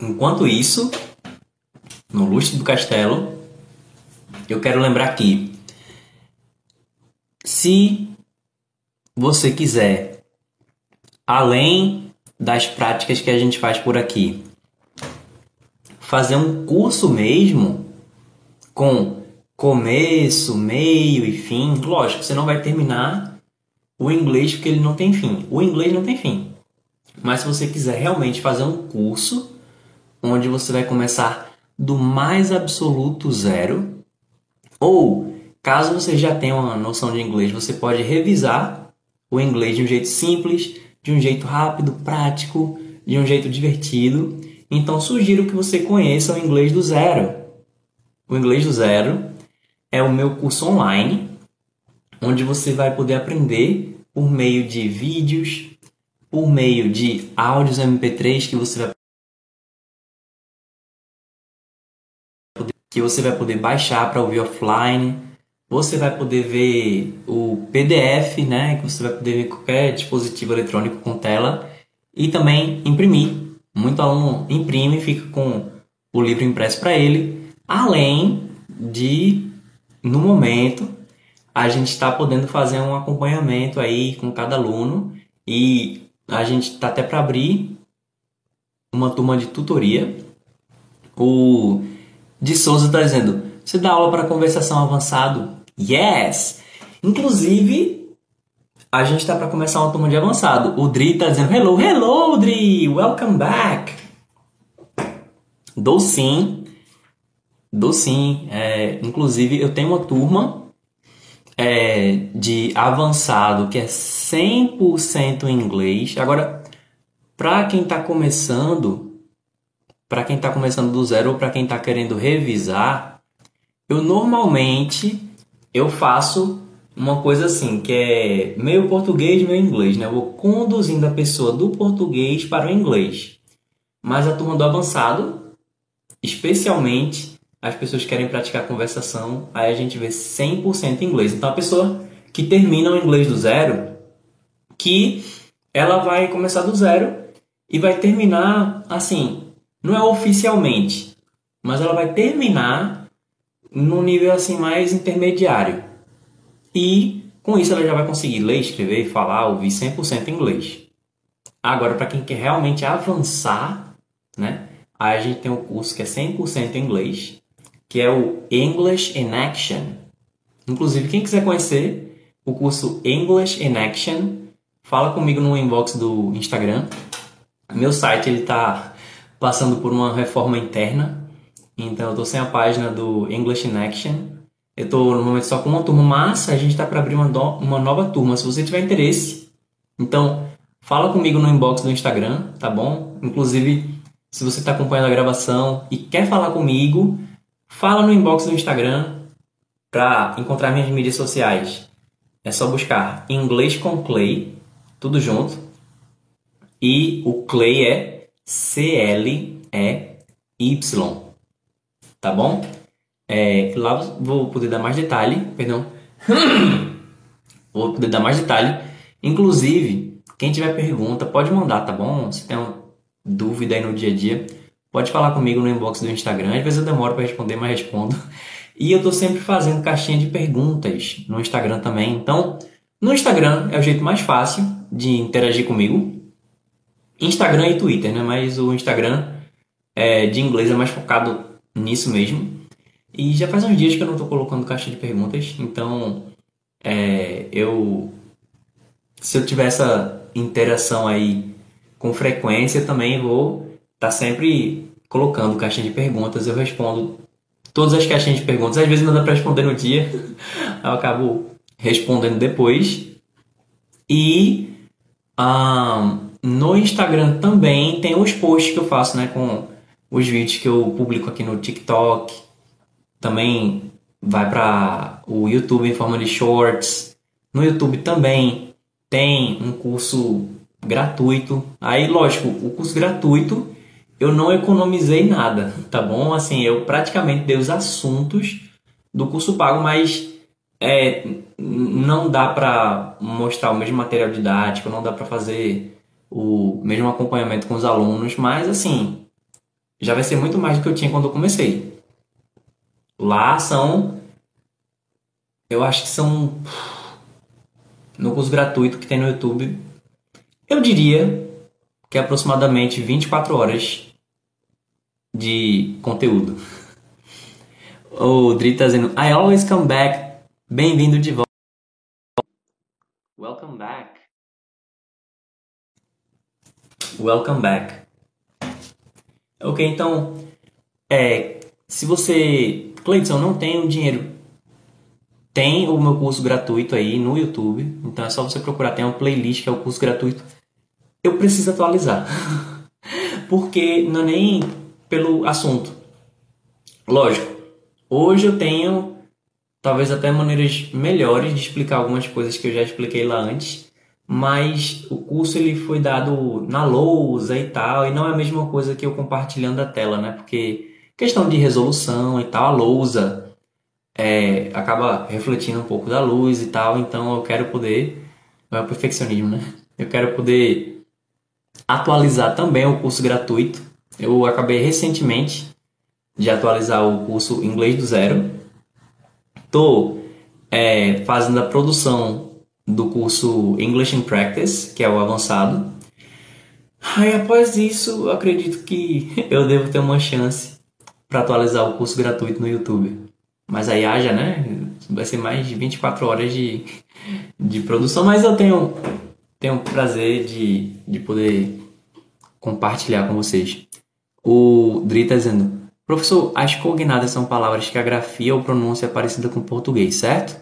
Enquanto isso, no lustre do castelo, eu quero lembrar que se você quiser, além das práticas que a gente faz por aqui, fazer um curso mesmo com começo, meio e fim, lógico, você não vai terminar o inglês porque ele não tem fim. O inglês não tem fim. Mas se você quiser realmente fazer um curso onde você vai começar do mais absoluto zero, ou caso você já tenha uma noção de inglês, você pode revisar o inglês de um jeito simples, de um jeito rápido, prático, de um jeito divertido. Então sugiro que você conheça o inglês do zero. O inglês do zero é o meu curso online, onde você vai poder aprender por meio de vídeos, por meio de áudios MP3 que você vai que você vai poder baixar para ouvir offline. Você vai poder ver o PDF, né, que você vai poder ver qualquer dispositivo eletrônico com tela e também imprimir. Muito aluno imprime e fica com o livro impresso para ele, além de no momento a gente está podendo fazer um acompanhamento aí com cada aluno e a gente está até para abrir uma turma de tutoria. O de Souza está dizendo: Você dá aula para conversação avançado? Yes! Inclusive, a gente está para começar uma turma de avançado. O Dri está dizendo: Hello, hello, Dri! Welcome back! Dou sim. Dou sim. É, inclusive, eu tenho uma turma é, de avançado que é 100% em inglês. Agora, para quem está começando, para quem está começando do zero ou para quem está querendo revisar, eu normalmente eu faço uma coisa assim, que é meio português, meio inglês, né? Eu vou conduzindo a pessoa do português para o inglês. Mas a turma do avançado, especialmente as pessoas querem praticar conversação, aí a gente vê 100% inglês. Então a pessoa que termina o inglês do zero, que ela vai começar do zero e vai terminar assim, não é oficialmente, mas ela vai terminar num nível assim mais intermediário. E com isso ela já vai conseguir ler, escrever, falar, ouvir 100% inglês. Agora, para quem quer realmente avançar, né? Aí a gente tem um curso que é 100% inglês, que é o English in Action. Inclusive, quem quiser conhecer o curso English in Action, fala comigo no inbox do Instagram. Meu site ele está passando por uma reforma interna, então eu estou sem a página do English in Action. Eu estou no momento só com uma turma, mas a gente está para abrir uma, do, uma nova turma. Se você tiver interesse, então fala comigo no inbox do Instagram, tá bom? Inclusive, se você está acompanhando a gravação e quer falar comigo, fala no inbox do Instagram para encontrar minhas mídias sociais. É só buscar Inglês com Clay, tudo junto e o Clay é C-L-E-Y. Tá bom? É, lá vou poder dar mais detalhe, perdão. vou poder dar mais detalhe. Inclusive, quem tiver pergunta, pode mandar, tá bom? Se tem uma dúvida aí no dia a dia, pode falar comigo no inbox do Instagram. Às vezes eu demoro para responder, mas respondo. E eu tô sempre fazendo caixinha de perguntas no Instagram também. Então, no Instagram é o jeito mais fácil de interagir comigo. Instagram e Twitter, né? Mas o Instagram é, de inglês é mais focado nisso mesmo. E já faz uns dias que eu não estou colocando caixa de perguntas, então é, eu se eu tiver essa interação aí com frequência, também vou estar tá sempre colocando caixa de perguntas. Eu respondo todas as caixinhas de perguntas. Às vezes não dá para responder no dia, eu acabo respondendo depois. E um, no Instagram também tem os posts que eu faço, né, com os vídeos que eu publico aqui no TikTok. Também vai para o YouTube em forma de shorts. No YouTube também tem um curso gratuito. Aí, lógico, o curso gratuito eu não economizei nada, tá bom? Assim, eu praticamente dei os assuntos do curso pago, mas é, não dá para mostrar o mesmo material didático, não dá para fazer o mesmo acompanhamento com os alunos, mas assim, já vai ser muito mais do que eu tinha quando eu comecei. Lá são, eu acho que são, no curso gratuito que tem no YouTube, eu diria que é aproximadamente 24 horas de conteúdo. O Dri tá dizendo, I always come back. Bem-vindo de volta. Welcome back. Welcome back. Ok, então, é, se você, Cleiton, não tem o dinheiro, tem o meu curso gratuito aí no YouTube, então é só você procurar, tem uma playlist que é o curso gratuito. Eu preciso atualizar, porque não é nem pelo assunto. Lógico, hoje eu tenho talvez até maneiras melhores de explicar algumas coisas que eu já expliquei lá antes, mas o curso ele foi dado na lousa e tal, e não é a mesma coisa que eu compartilhando a tela, né? Porque questão de resolução e tal, a lousa é, acaba refletindo um pouco da luz e tal, então eu quero poder, não é perfeccionismo, né? Eu quero poder atualizar também o curso gratuito. Eu acabei recentemente de atualizar o curso Inglês do Zero. Estou é, fazendo a produção do curso English in Practice, que é o avançado. Aí após isso, acredito que eu devo ter uma chance para atualizar o curso gratuito no YouTube. Mas aí haja, né? Vai ser mais de 24 horas de, de produção, mas eu tenho, tenho o prazer de, de poder compartilhar com vocês. O Dri está dizendo, professor, as cognatas são palavras que a grafia ou pronúncia é parecida com português, certo?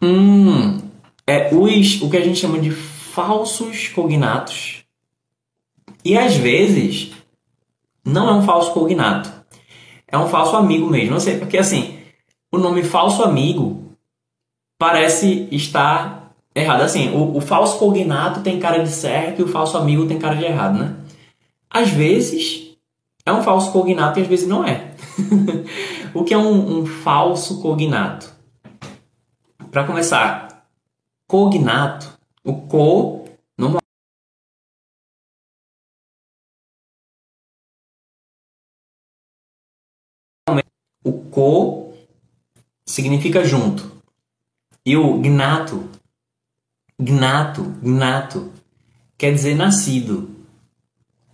Hum, é os, o que a gente chama de falsos cognatos. E às vezes não é um falso cognato. É um falso amigo mesmo. Não sei, porque assim, o nome falso amigo parece estar errado. Assim, o, o falso cognato tem cara de certo e o falso amigo tem cara de errado, né? Às vezes é um falso cognato e às vezes não é. o que é um, um falso cognato? Para começar, cognato, o co O co significa junto. E o gnato, gnato, gnato, quer dizer nascido.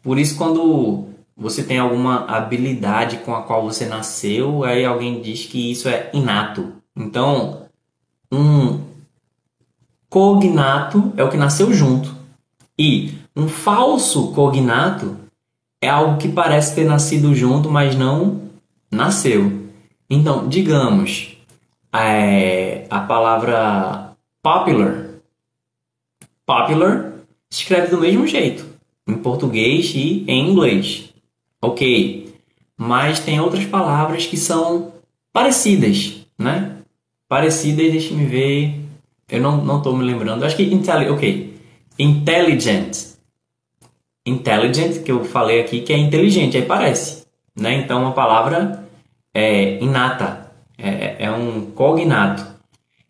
Por isso, quando você tem alguma habilidade com a qual você nasceu, aí alguém diz que isso é inato. Então, um cognato é o que nasceu junto. E um falso cognato é algo que parece ter nascido junto, mas não nasceu. Então, digamos, é, a palavra popular. Popular se escreve do mesmo jeito, em português e em inglês. Ok. Mas tem outras palavras que são parecidas, né? Parecidas, deixa me ver. Eu não, não tô me lembrando. Acho que intelli ok. Intelligent. Intelligent, que eu falei aqui, que é inteligente, aí parece. Né? Então, uma palavra é, inata, é, é um cognato.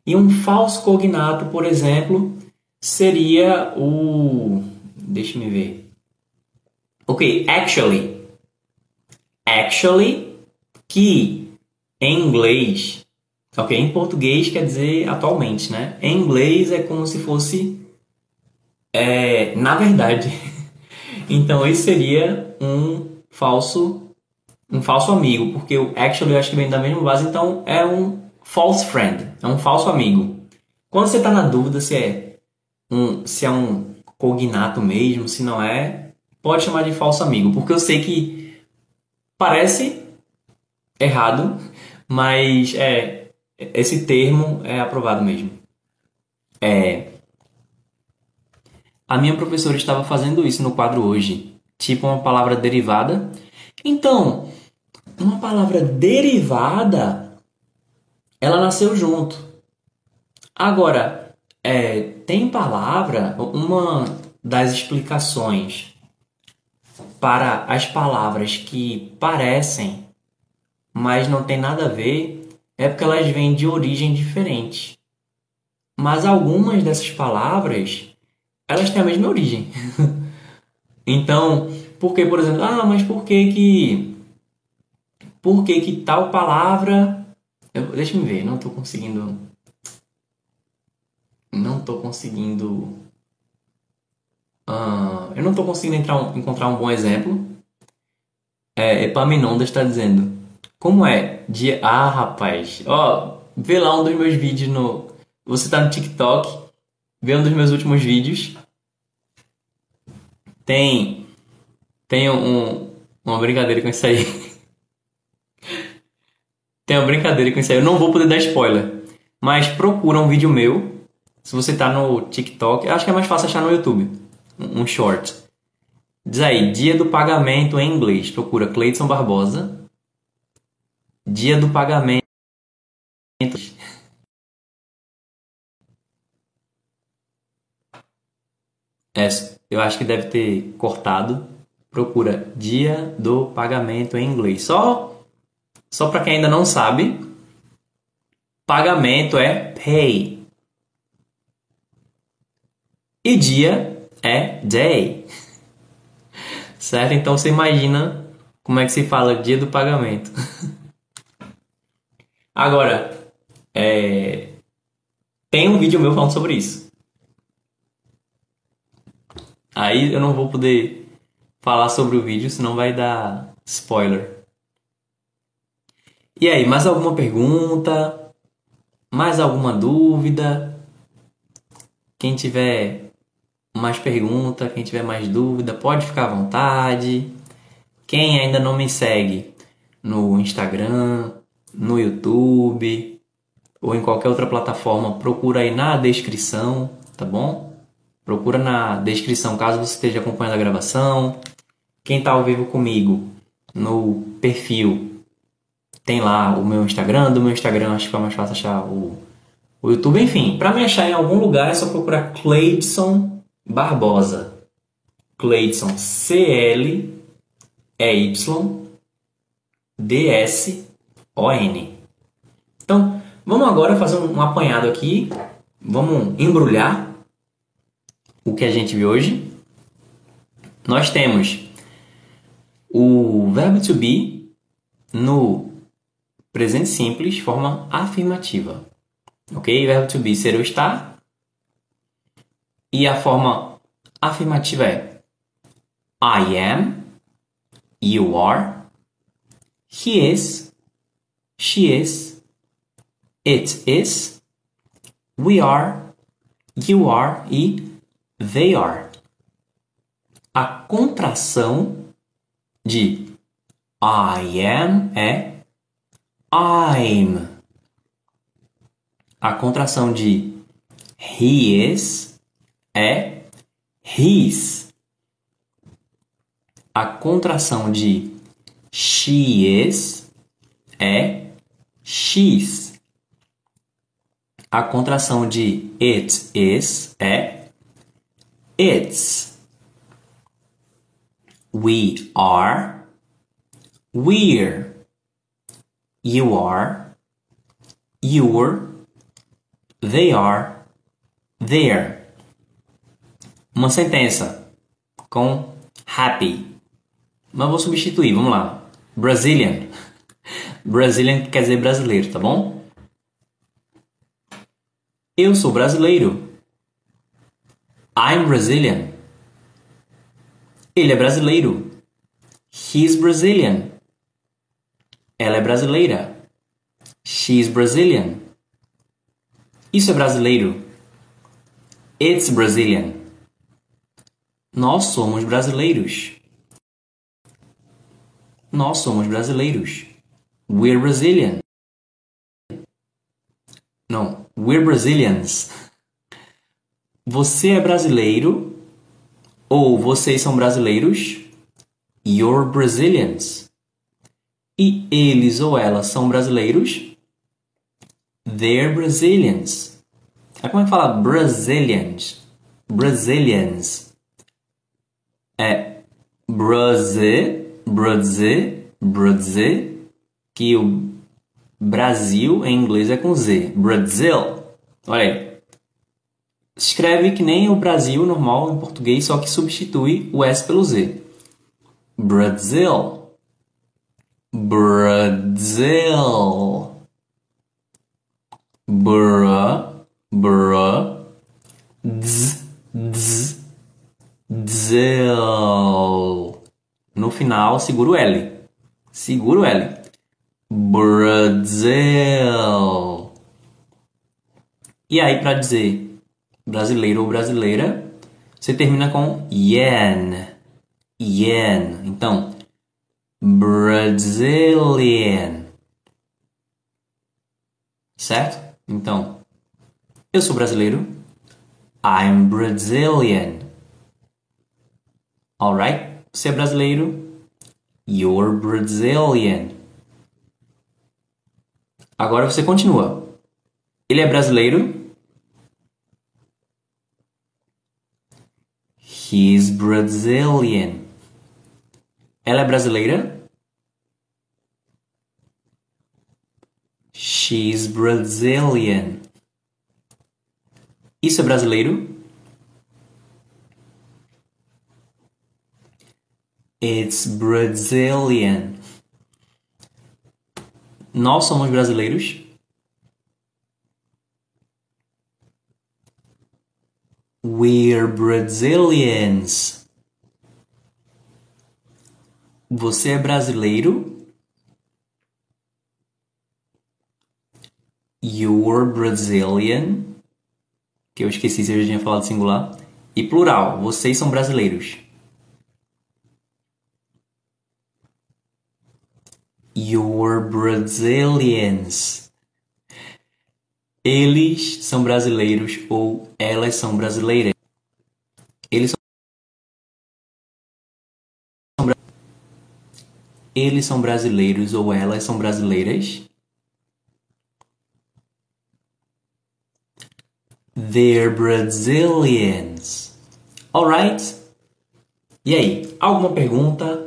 E um falso cognato, por exemplo, seria o. Deixa me ver. Ok, actually. Actually, que em inglês. Ok, em português quer dizer atualmente, né? Em inglês é como se fosse. É, na verdade. então, esse seria um falso um falso amigo, porque o actually eu acho que vem da mesma base, então é um false friend, é um falso amigo. Quando você está na dúvida se é um se é um cognato mesmo, se não é, pode chamar de falso amigo, porque eu sei que parece errado, mas é esse termo é aprovado mesmo. É, a minha professora estava fazendo isso no quadro hoje, tipo uma palavra derivada. Então, uma palavra derivada, ela nasceu junto. Agora, é, tem palavra, uma das explicações para as palavras que parecem, mas não tem nada a ver, é porque elas vêm de origem diferente. Mas algumas dessas palavras, elas têm a mesma origem. então, por que, por exemplo, ah, mas por que que por que, que tal palavra. Eu, deixa eu ver, não estou conseguindo. Não estou conseguindo. Uh, eu não estou conseguindo entrar, encontrar um bom exemplo. É, Epaminondas está dizendo. Como é? De. Ah, rapaz. Ó, vê lá um dos meus vídeos no. Você está no TikTok. Vê um dos meus últimos vídeos. Tem. Tem um, uma brincadeira com isso aí. Tem uma brincadeira com isso aí. Eu não vou poder dar spoiler. Mas procura um vídeo meu. Se você tá no TikTok, acho que é mais fácil achar no YouTube. Um short. Diz aí, dia do pagamento em inglês. Procura Cleiton Barbosa. Dia do pagamento. É, eu acho que deve ter cortado. Procura dia do pagamento em inglês. Só só para quem ainda não sabe, pagamento é pay. E dia é day. Certo? Então você imagina como é que se fala dia do pagamento. Agora, é... tem um vídeo meu falando sobre isso. Aí eu não vou poder falar sobre o vídeo, senão vai dar spoiler. E aí, mais alguma pergunta? Mais alguma dúvida? Quem tiver mais pergunta, quem tiver mais dúvida, pode ficar à vontade. Quem ainda não me segue no Instagram, no YouTube ou em qualquer outra plataforma, procura aí na descrição, tá bom? Procura na descrição caso você esteja acompanhando a gravação. Quem está ao vivo comigo no perfil tem lá o meu Instagram, do meu Instagram acho que é mais fácil achar o, o YouTube. Enfim, para me achar em algum lugar é só procurar Cleidson Barbosa. Cleidson, C-L-E-Y D-S-O-N. Então, vamos agora fazer um apanhado aqui. Vamos embrulhar o que a gente viu hoje. Nós temos o verbo to be no presente simples, forma afirmativa. Ok? Verbo to be ser o estar. E a forma afirmativa é I am, you are, he is, she is, it is, we are, you are e they are. A contração de I am é I'm. A contração de he is é his. A contração de she is é she's. A contração de it is é its. We are, we're. You are, you're, they are, they're. Uma sentença com happy. Mas vou substituir, vamos lá. Brazilian. Brazilian quer dizer brasileiro, tá bom? Eu sou brasileiro. I'm Brazilian. Ele é brasileiro. He's Brazilian. Ela é brasileira. She's Brazilian. Isso é brasileiro. It's Brazilian. Nós somos brasileiros. Nós somos brasileiros. We're Brazilian. Não, we're Brazilians. Você é brasileiro ou vocês são brasileiros? You're Brazilians. E eles ou elas são brasileiros? They're Brazilians. Aí como é que fala Brazilians? Brazilians. É Brasil, Brasil, Brasil, que o Brasil em inglês é com Z. Brasil. Olha aí. Escreve que nem o Brasil normal em português, só que substitui o S pelo Z. Brasil. Brasil. Bra, bra, dz, dz, dzel. No final, segura o L. Segura o L. Brasil. E aí, para dizer brasileiro ou brasileira, você termina com yen. Yen. Então, Brazilian. Certo? Então, eu sou brasileiro. I'm Brazilian. Alright? Você é brasileiro. You're Brazilian. Agora você continua. Ele é brasileiro. He's Brazilian. Ela é brasileira. She's Brazilian. Isso é brasileiro? It's Brazilian. Nós somos brasileiros? We're Brazilians. Você é brasileiro? You're Brazilian. Que eu esqueci se eu já tinha falado singular. E plural, vocês são brasileiros. You're Brazilians. Eles são brasileiros ou elas são brasileiras. Eles são, eles são brasileiros ou elas são brasileiras. They're Brazilians. Alright? E aí, alguma pergunta?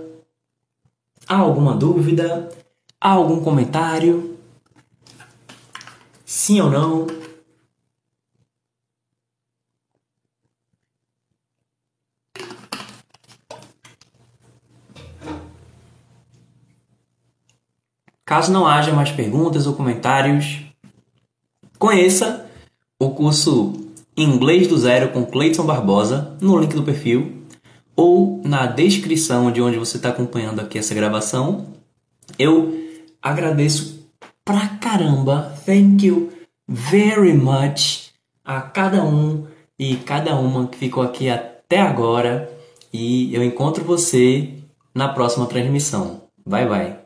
Há alguma dúvida? Há algum comentário? Sim ou não? Caso não haja mais perguntas ou comentários, conheça o curso Inglês do Zero com Cleiton Barbosa no link do perfil ou na descrição de onde você está acompanhando aqui essa gravação. Eu agradeço pra caramba, thank you very much a cada um e cada uma que ficou aqui até agora e eu encontro você na próxima transmissão. Bye bye.